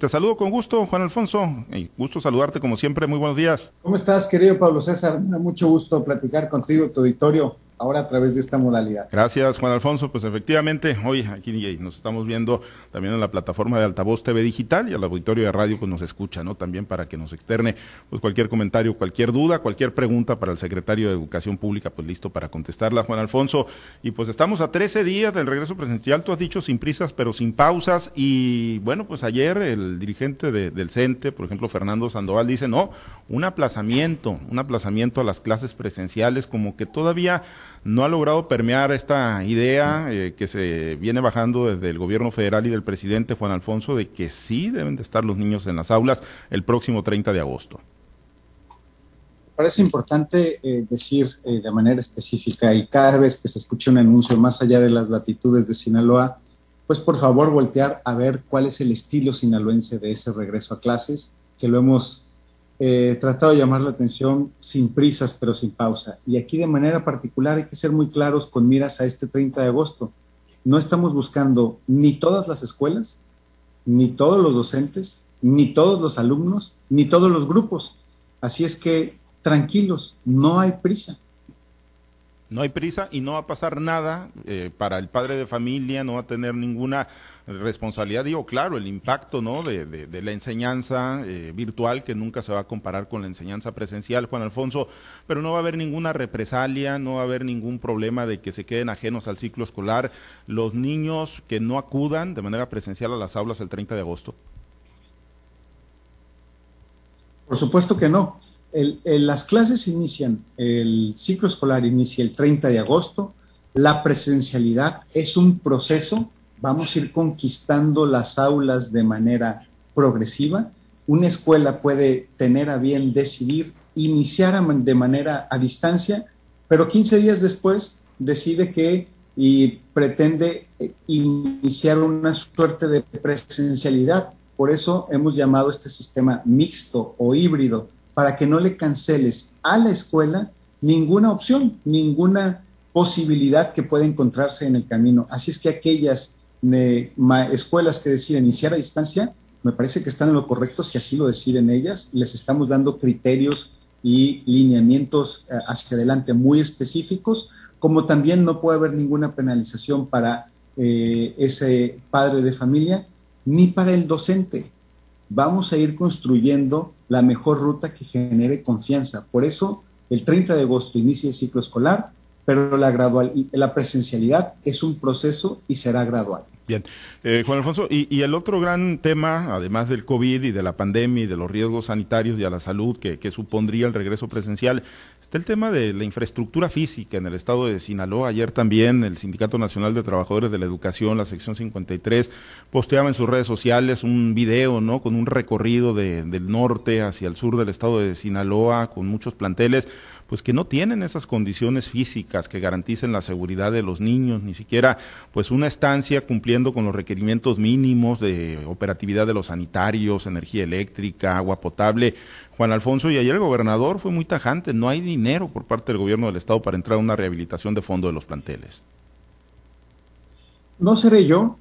Te saludo con gusto, Juan Alfonso. Y gusto saludarte como siempre. Muy buenos días. ¿Cómo estás, querido Pablo César? mucho gusto platicar contigo, tu auditorio ahora a través de esta modalidad. Gracias, Juan Alfonso. Pues efectivamente, hoy aquí nos estamos viendo también en la plataforma de Altavoz TV Digital y al auditorio de radio pues nos escucha, ¿no? También para que nos externe pues cualquier comentario, cualquier duda, cualquier pregunta para el secretario de Educación Pública, pues listo para contestarla, Juan Alfonso. Y pues estamos a 13 días del regreso presencial, tú has dicho sin prisas pero sin pausas y bueno, pues ayer el dirigente del CENTE, por ejemplo, Fernando Sandoval, dice, no, un aplazamiento, un aplazamiento a las clases presenciales, como que todavía no ha logrado permear esta idea eh, que se viene bajando desde el gobierno federal y del presidente Juan Alfonso de que sí deben de estar los niños en las aulas el próximo 30 de agosto. Parece importante eh, decir eh, de manera específica y cada vez que se escuche un anuncio más allá de las latitudes de Sinaloa, pues por favor voltear a ver cuál es el estilo sinaloense de ese regreso a clases, que lo hemos eh, tratado de llamar la atención sin prisas, pero sin pausa. Y aquí de manera particular hay que ser muy claros con miras a este 30 de agosto. No estamos buscando ni todas las escuelas, ni todos los docentes, ni todos los alumnos, ni todos los grupos. Así es que tranquilos, no hay prisa. No hay prisa y no va a pasar nada eh, para el padre de familia, no va a tener ninguna responsabilidad. Digo, claro, el impacto ¿no? de, la enseñanza eh, virtual que nunca se va a comparar con la enseñanza presencial, Juan Alfonso, pero no va a haber ninguna represalia, no va a haber ningún problema de que se queden ajenos al ciclo escolar los niños que no acudan de manera presencial a las aulas el 30 de agosto. Por supuesto que no las clases inician, el ciclo escolar inicia el 30 de agosto, la presencialidad es un proceso, vamos a ir conquistando las aulas de manera progresiva. Una escuela puede tener a bien decidir iniciar de manera a distancia, pero 15 días después decide que y pretende eh, iniciar una suerte de presencialidad. Por eso hemos llamado este sistema mixto o híbrido, para que no le canceles a la escuela ninguna opción, ninguna posibilidad que pueda encontrarse en el camino. Así es que aquellas eh, escuelas que deciden iniciar a distancia, me parece que están en lo correcto si así lo deciden ellas. Les estamos dando criterios y lineamientos eh, hacia adelante muy específicos, como también no puede haber ninguna penalización para eh, ese padre de familia ni para el docente vamos a ir construyendo la mejor ruta que genere confianza. Por eso, el 30 de agosto inicia el ciclo escolar, pero la, gradual, la presencialidad es un proceso y será gradual. Bien, eh, Juan Alfonso, y, el otro gran tema, además del COVID y de la pandemia y de los riesgos sanitarios y a la salud que, supondría el regreso presencial, está el tema de la infraestructura física en el estado de Sinaloa. Ayer también el Sindicato Nacional de Trabajadores de la Educación, la sección 53, posteaba en sus redes sociales un video, ¿no? Con un recorrido del norte hacia el sur del estado de Sinaloa, con muchos planteles pues que no tienen esas condiciones físicas que garanticen la seguridad de los niños, ni siquiera pues una estancia cumpliendo con los requerimientos mínimos de operatividad de los sanitarios, energía eléctrica, agua potable. Juan Alfonso, y ayer el gobernador fue muy tajante, no hay dinero por parte del gobierno del estado para entrar a una rehabilitación de fondo de los planteles. No seré yo,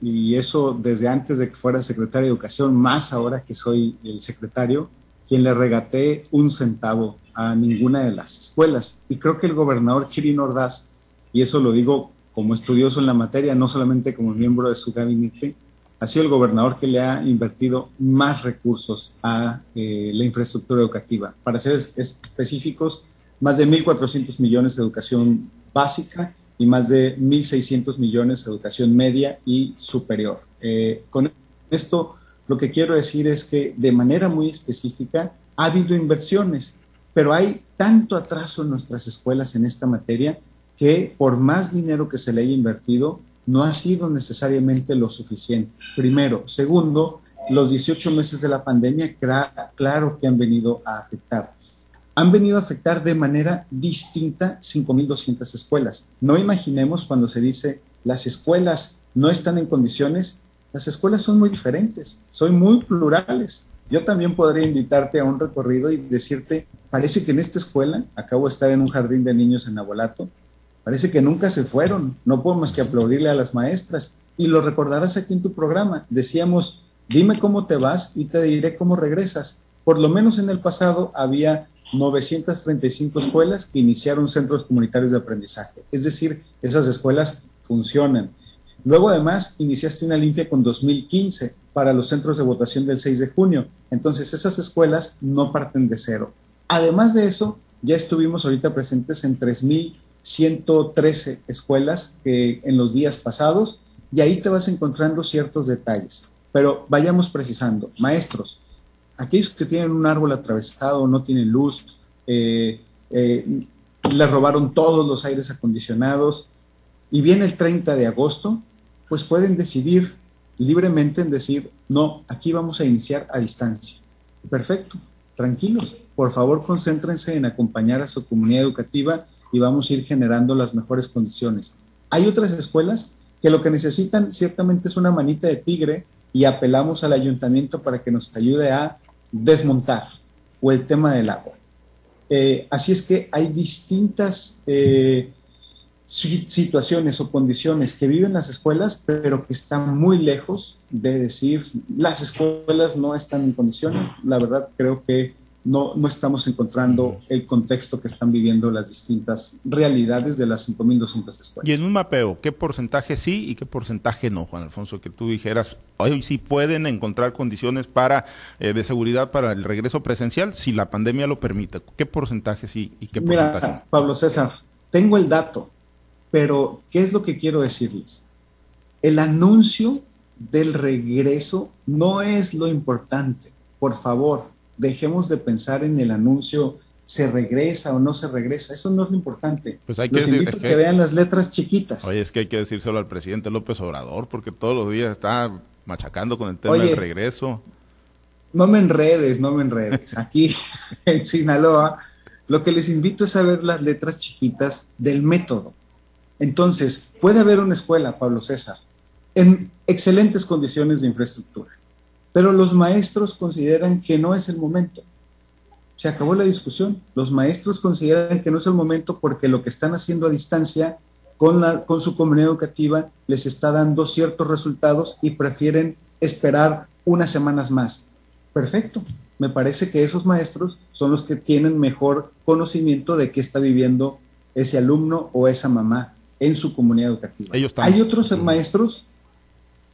y eso desde antes de que fuera secretario de Educación, más ahora que soy el secretario, quien le regaté un centavo a ninguna de las escuelas. Y creo que el gobernador Kirin Ordaz, y eso lo digo como estudioso en la materia, no solamente como miembro de su gabinete, ha sido el gobernador que le ha invertido más recursos a eh, la infraestructura educativa. Para ser específicos, más de 1.400 millones de educación básica y más de 1.600 millones de educación media y superior. Eh, con esto, lo que quiero decir es que de manera muy específica ha habido inversiones pero hay tanto atraso en nuestras escuelas en esta materia que por más dinero que se le haya invertido, no ha sido necesariamente lo suficiente. Primero. Segundo, los 18 meses de la pandemia, claro que han venido a afectar. Han venido a afectar de manera distinta 5.200 escuelas. No imaginemos cuando se dice las escuelas no están en condiciones, las escuelas son muy diferentes, son muy plurales. Yo también podría invitarte a un recorrido y decirte, parece que en esta escuela, acabo de estar en un jardín de niños en Abuelato, parece que nunca se fueron, no puedo más que aplaudirle a las maestras. Y lo recordarás aquí en tu programa, decíamos, Dime cómo te vas y te diré cómo regresas. Por lo menos en el pasado había 935 escuelas que iniciaron centros comunitarios de aprendizaje. Es decir, esas escuelas funcionan. Luego además iniciaste una limpia con 2015 para los centros de votación del 6 de junio. Entonces esas escuelas no parten de cero. Además de eso, ya estuvimos ahorita presentes en 3.113 escuelas que en los días pasados y ahí te vas encontrando ciertos detalles. Pero vayamos precisando, maestros, aquellos que tienen un árbol atravesado, no tienen luz, eh, eh, les robaron todos los aires acondicionados y viene el 30 de agosto, pues pueden decidir libremente en decir, no, aquí vamos a iniciar a distancia. Perfecto, tranquilos. Por favor, concéntrense en acompañar a su comunidad educativa y vamos a ir generando las mejores condiciones. Hay otras escuelas que lo que necesitan ciertamente es una manita de tigre y apelamos al ayuntamiento para que nos ayude a desmontar o el tema del agua. Eh, así es que hay distintas eh, situaciones o condiciones que viven las escuelas, pero que están muy lejos de decir las escuelas no están en condiciones. La verdad creo que no, no estamos encontrando el contexto que están viviendo las distintas realidades de las 5.200 escuelas. Y en un mapeo, ¿qué porcentaje sí y qué porcentaje no, Juan Alfonso? Que tú dijeras, hoy sí pueden encontrar condiciones para eh, de seguridad para el regreso presencial si la pandemia lo permite. ¿Qué porcentaje sí y qué porcentaje Mira, Pablo César, tengo el dato, pero ¿qué es lo que quiero decirles? El anuncio del regreso no es lo importante. Por favor, dejemos de pensar en el anuncio se regresa o no se regresa. Eso no es lo importante. Pues hay que Los invito a que, vean las letras chiquitas. Oye, es que hay que decírselo al presidente López Obrador, porque todos los días está machacando con el tema del regreso. No me enredes, no me enredes. Aquí en Sinaloa, lo que les invito es a ver las letras chiquitas del método. Entonces, puede haber una escuela, Pablo César, en excelentes condiciones de infraestructura pero los maestros consideran que no es el momento. Se acabó la discusión. Los maestros consideran que no es el momento porque lo que están haciendo a distancia con, su comunidad educativa les está dando ciertos resultados y prefieren esperar unas semanas más. Perfecto. Me parece que esos maestros son los que tienen mejor conocimiento de qué está viviendo ese alumno o esa mamá en su comunidad educativa. Hay otros maestros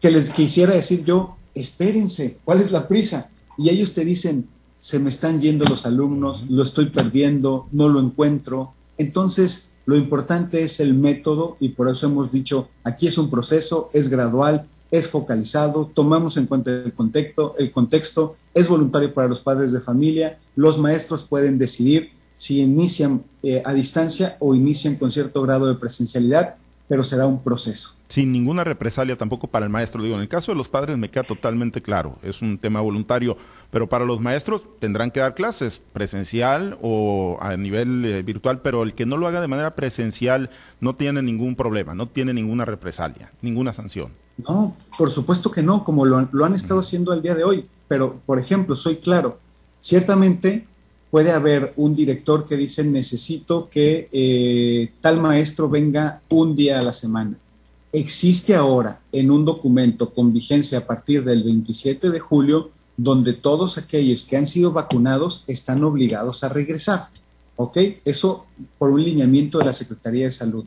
que les quisiera decir yo, espérense, ¿cuál es la prisa? Y ellos te dicen, se me están yendo los alumnos, lo estoy perdiendo, no lo encuentro. Entonces, lo importante es el método y por eso hemos dicho, aquí es un proceso, es gradual, es focalizado, tomamos en cuenta el contexto, el contexto es voluntario para los padres de familia, los maestros pueden decidir si inician eh, a distancia o inician con cierto grado de presencialidad pero será un proceso. Sin ninguna represalia tampoco para el maestro. Digo, en el caso de los padres me queda totalmente claro, es un tema voluntario, pero para los maestros tendrán que dar clases presencial o a nivel eh, virtual, pero el que no lo haga de manera presencial no tiene ningún problema, no tiene ninguna represalia, ninguna sanción. No, por supuesto que no, como lo, lo han estado haciendo al día de hoy, pero por ejemplo, soy claro, ciertamente puede haber un director que dice necesito que eh, tal maestro venga un día a la semana. Existe ahora en un documento con vigencia a partir del 27 de julio donde todos aquellos que han sido vacunados están obligados a regresar. ¿Ok? Eso por un lineamiento de la Secretaría de Salud.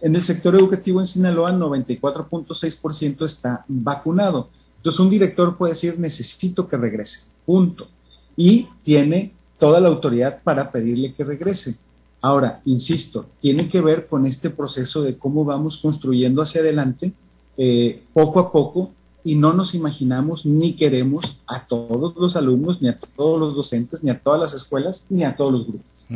En el sector educativo en Sinaloa, 94.6% está vacunado. Entonces, un director puede decir, necesito que regrese, punto. Y tiene toda la autoridad para pedirle que regrese. Ahora, insisto, tiene que ver con este proceso de cómo vamos construyendo hacia adelante eh, poco a poco y no nos imaginamos ni queremos a todos los alumnos, ni a todos los docentes, ni a todas las escuelas, ni a todos los grupos.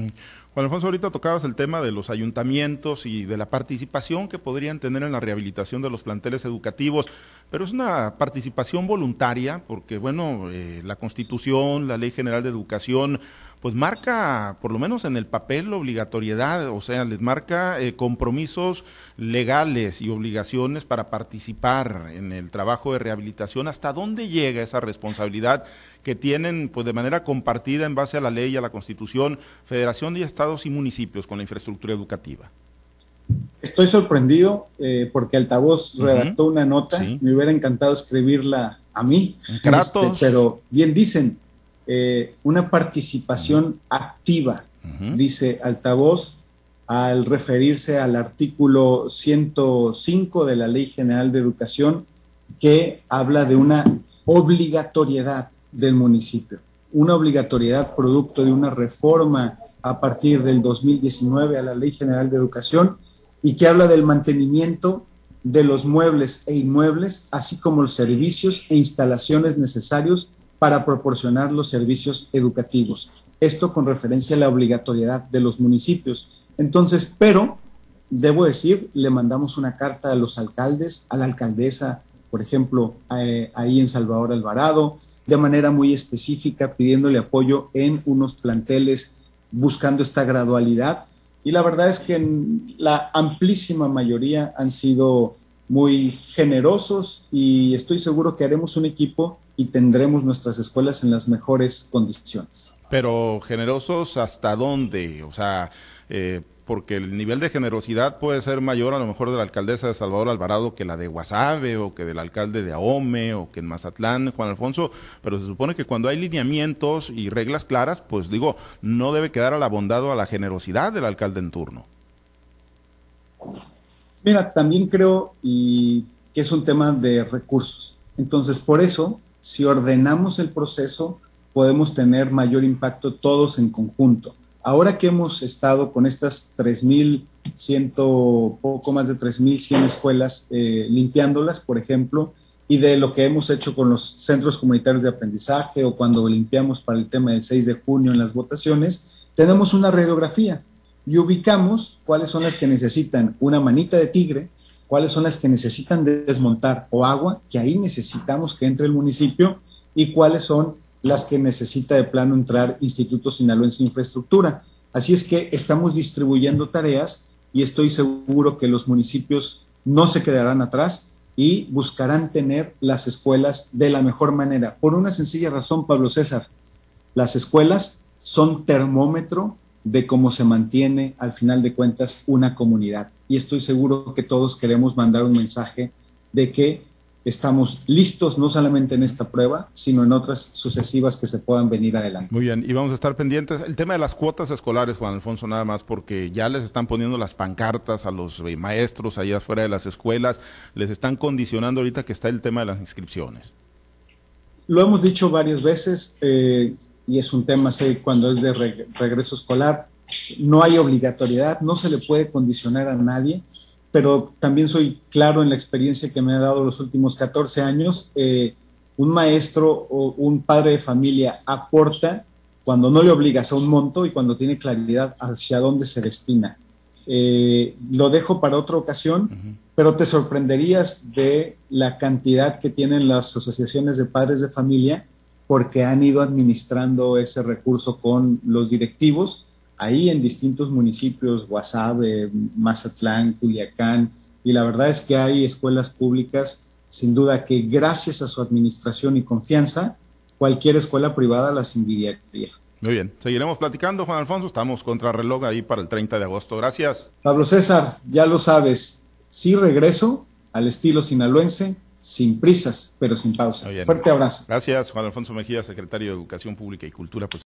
Juan Alfonso, ahorita tocabas el tema de los ayuntamientos y de la participación que podrían tener en la rehabilitación de los planteles educativos, pero es una participación voluntaria porque, bueno, eh, la Constitución, la Ley General de Educación, pues marca, por lo menos en el papel, la obligatoriedad, o sea, les marca eh, compromisos legales y obligaciones para participar en el trabajo de rehabilitación. ¿Hasta dónde llega esa responsabilidad que tienen pues de manera compartida en base a la ley y a la Constitución, Federación de Estados y municipios con la infraestructura educativa? Estoy sorprendido eh, porque Altavoz redactó una nota, me hubiera encantado escribirla a mí, este, pero bien dicen, eh, una participación activa, dice altavoz, al referirse al artículo 105 de la Ley General de Educación, que habla de una obligatoriedad del municipio, una obligatoriedad producto de una reforma a partir del 2019 a la Ley General de Educación y que habla del mantenimiento de los muebles e inmuebles, así como los servicios e instalaciones necesarios para proporcionar los servicios educativos. Esto con referencia a la obligatoriedad de los municipios. Entonces, pero, debo decir, le mandamos una carta a los alcaldes, a la alcaldesa, por ejemplo, eh, ahí en Salvador Alvarado, de manera muy específica, pidiéndole apoyo en unos planteles, buscando esta gradualidad. Y la verdad es que la amplísima mayoría han sido muy generosos y estoy seguro que haremos un equipo y tendremos nuestras escuelas en las mejores condiciones. Pero generosos hasta dónde? O sea, eh, porque el nivel de generosidad puede ser mayor a lo mejor de la alcaldesa de Salvador Alvarado que la de Guasave o que del alcalde de Ahome o que en Mazatlán, Juan Alfonso, pero se supone que cuando hay lineamientos y reglas claras, pues digo, no debe quedar a la bondad o a la generosidad del alcalde en turno. Mira, también creo y que es un tema de recursos. Entonces, por eso, si ordenamos el proceso, podemos tener mayor impacto todos en conjunto. Ahora que hemos estado con estas 3.100, poco más de 3.100 escuelas, eh, limpiándolas, por ejemplo, y de lo que hemos hecho con los centros comunitarios de aprendizaje o cuando limpiamos para el tema del 6 de junio en las votaciones, tenemos una radiografía y ubicamos cuáles son las que necesitan una manita de tigre, cuáles son las que necesitan desmontar o agua, que ahí necesitamos que entre el municipio, y cuáles son las que necesita de plano entrar Instituto Sinaloense Infraestructura. Así es que estamos distribuyendo tareas y estoy seguro que los municipios no se quedarán atrás y buscarán tener las escuelas de la mejor manera. Por una sencilla razón, Pablo César, las escuelas son termómetro de cómo se mantiene al final de cuentas una comunidad. Y estoy seguro que todos queremos mandar un mensaje de que estamos listos no solamente en esta prueba, sino en otras sucesivas que se puedan venir adelante. Muy bien, y vamos a estar pendientes. El tema de las cuotas escolares, Juan Alfonso, nada más, porque ya les están poniendo las pancartas a los eh, maestros allá afuera de las escuelas, les están condicionando ahorita que está el tema de las inscripciones. Lo hemos dicho varias veces, eh, y es un tema, sé, cuando es de regreso escolar, no hay obligatoriedad, no se le puede condicionar a nadie, pero también soy claro en la experiencia que me ha dado los últimos 14 años. Eh, un maestro o un padre de familia aporta cuando no le obligas a un monto y cuando tiene claridad hacia dónde se destina. Eh, lo dejo para otra ocasión, pero te sorprenderías de la cantidad que tienen las asociaciones de padres de familia porque han ido administrando ese recurso con los directivos ahí en distintos municipios, Guasave, Mazatlán, Culiacán, y la verdad es que hay escuelas públicas, sin duda que gracias a su administración y confianza, cualquier escuela privada las envidiaría. Muy bien, seguiremos platicando, Juan Alfonso, estamos contra reloj ahí para el 30 de agosto. Gracias. Pablo César, ya lo sabes, sí regreso al estilo sinaloense, sin prisas, pero sin pausa. Fuerte abrazo. Gracias, Juan Alfonso Mejía, secretario de Educación Pública y Cultura. Pues,